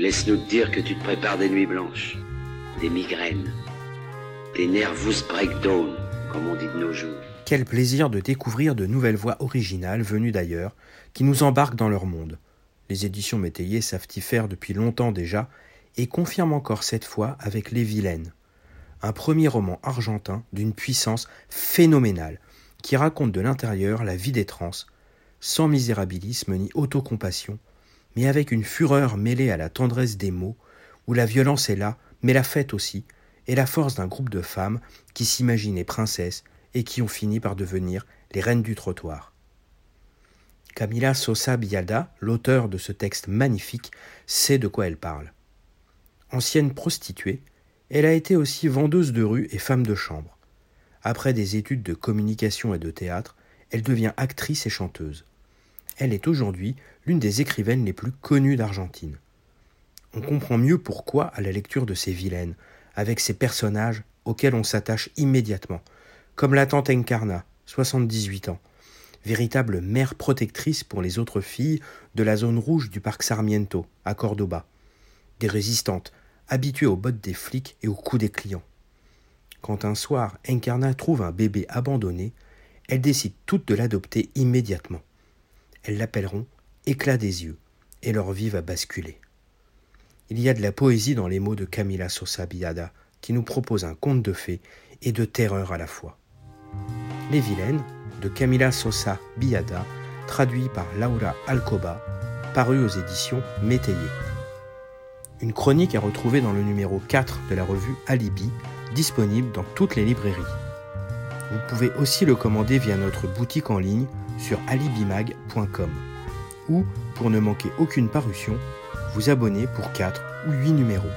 Laisse-nous te dire que tu te prépares des nuits blanches, des migraines, des nervous breakdown, comme on dit de nos jours. Quel plaisir de découvrir de nouvelles voix originales venues d'ailleurs, qui nous embarquent dans leur monde. Les éditions métayées savent y faire depuis longtemps déjà, et confirment encore cette fois avec Les Vilaines, un premier roman argentin d'une puissance phénoménale, qui raconte de l'intérieur la vie des trans, sans misérabilisme ni autocompassion, mais avec une fureur mêlée à la tendresse des mots, où la violence est là, mais la fête aussi, et la force d'un groupe de femmes qui s'imaginaient princesses et qui ont fini par devenir les reines du trottoir. Camila Sosa Bialda, l'auteur de ce texte magnifique, sait de quoi elle parle. Ancienne prostituée, elle a été aussi vendeuse de rue et femme de chambre. Après des études de communication et de théâtre, elle devient actrice et chanteuse. Elle est aujourd'hui l'une des écrivaines les plus connues d'Argentine. On comprend mieux pourquoi à la lecture de ces vilaines, avec ces personnages auxquels on s'attache immédiatement, comme la tante Encarna, 78 ans, véritable mère protectrice pour les autres filles de la zone rouge du parc Sarmiento, à Cordoba, des résistantes, habituées aux bottes des flics et aux coups des clients. Quand un soir Encarna trouve un bébé abandonné, elle décide toute de l'adopter immédiatement. Elles l'appelleront éclat des yeux, et leur vie va basculer. Il y a de la poésie dans les mots de Camila Sosa Biada, qui nous propose un conte de fées et de terreur à la fois. Les vilaines, de Camila Sosa Biada, traduit par Laura Alcoba, paru aux éditions Métayer. Une chronique à retrouver dans le numéro 4 de la revue Alibi, disponible dans toutes les librairies. Vous pouvez aussi le commander via notre boutique en ligne sur alibimag.com ou, pour ne manquer aucune parution, vous abonner pour 4 ou 8 numéros.